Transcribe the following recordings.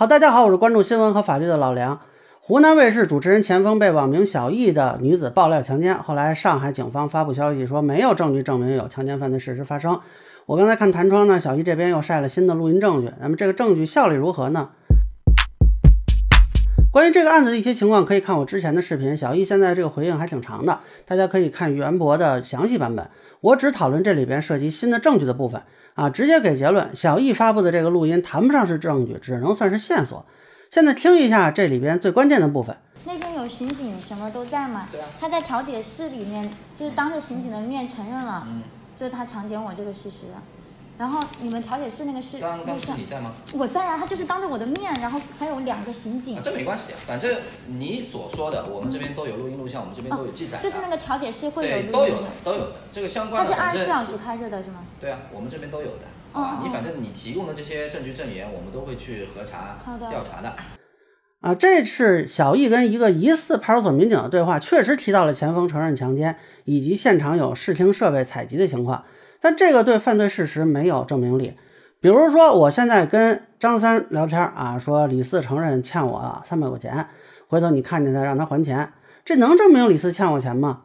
好，大家好，我是关注新闻和法律的老梁。湖南卫视主持人钱枫被网名小易的女子爆料强奸，后来上海警方发布消息说没有证据证明有强奸犯罪事实发生。我刚才看弹窗呢，小易这边又晒了新的录音证据，那么这个证据效力如何呢？关于这个案子的一些情况，可以看我之前的视频。小易现在这个回应还挺长的，大家可以看袁博的详细版本。我只讨论这里边涉及新的证据的部分啊，直接给结论。小易发布的这个录音谈不上是证据，只能算是线索。现在听一下这里边最关键的部分。那天有刑警什么都在吗？对啊。他在调解室里面，就是当着刑警的面承认了，嗯，就是他强奸我这个事实。然后你们调解室那个是当当时录像，你在吗？我在啊，他就是当着我的面，然后还有两个刑警啊，。这没关系，反正你所说的，我们这边都有录音录像，我们这边都有记载的。就是那个调解室会有对，录都有的，都有的。这个相关的，它是二十四小时开着的是吗？对啊，我们这边都有的。哦啊，你哦反正你提供的这些证据证言，我们都会去核查好的调查的。啊，这是小易跟一个疑似派出所民警的对话，确实提到了前锋承认强奸以及现场有视听设备采集的情况，但这个对犯罪事实没有证明力。比如说，我现在跟张三聊天啊，说李四承认欠我三百块钱，回头你看见他让他还钱，这能证明李四欠我钱吗？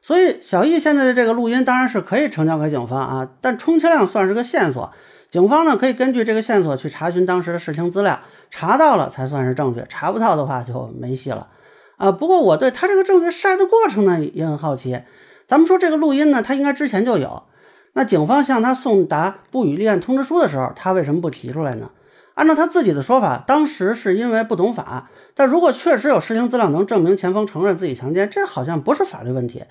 所以小易现在的这个录音当然是可以呈交给警方啊，但充其量算是个线索，警方呢可以根据这个线索去查询当时的视听资料。查到了才算是证据，查不到的话就没戏了啊。不过我对他这个证据晒的过程呢也很好奇。咱们说这个录音呢，他应该之前就有。那警方向他送达不予立案通知书的时候，他为什么不提出来呢？按照他自己的说法，当时是因为不懂法。但如果确实有视听资料能证明钱枫承认自己强奸，这好像不是法律问题，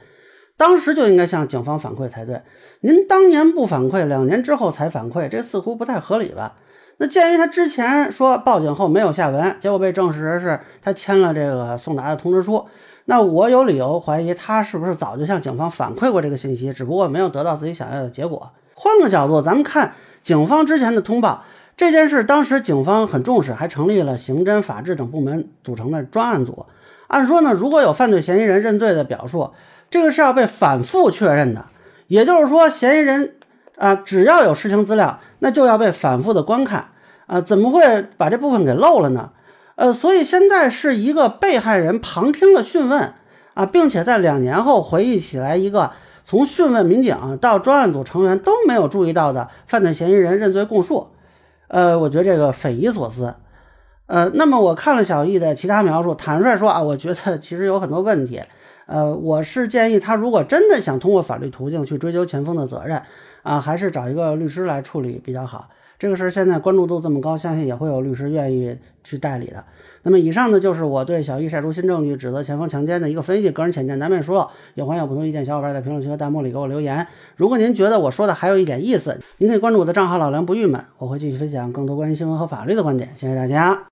当时就应该向警方反馈才对。您当年不反馈，两年之后才反馈，这似乎不太合理吧？那鉴于他之前说报警后没有下文，结果被证实是他签了这个送达的通知书，那我有理由怀疑他是不是早就向警方反馈过这个信息，只不过没有得到自己想要的结果。换个角度，咱们看警方之前的通报这件事，当时警方很重视，还成立了刑侦、法制等部门组成的专案组。按说呢，如果有犯罪嫌疑人认罪的表述，这个是要被反复确认的，也就是说，嫌疑人啊，只要有视听资料，那就要被反复的观看啊，怎么会把这部分给漏了呢？呃，所以现在是一个被害人旁听了讯问啊，并且在两年后回忆起来一个从讯问民警到专案组成员都没有注意到的犯罪嫌疑人认罪供述，呃，我觉得这个匪夷所思。呃，那么我看了小易的其他描述，坦率说啊，我觉得其实有很多问题。呃，我是建议他如果真的想通过法律途径去追究钱枫的责任啊，还是找一个律师来处理比较好。这个事儿现在关注度这么高，相信也会有律师愿意去代理的。那么以上呢，就是我对小易晒出新证据指责钱枫强奸的一个分析，个人浅见难免疏漏，也欢迎有不同意见小伙伴在评论区和弹幕里给我留言。如果您觉得我说的还有一点意思，您可以关注我的账号老梁不郁闷，我会继续分享更多关于新闻和法律的观点。谢谢大家。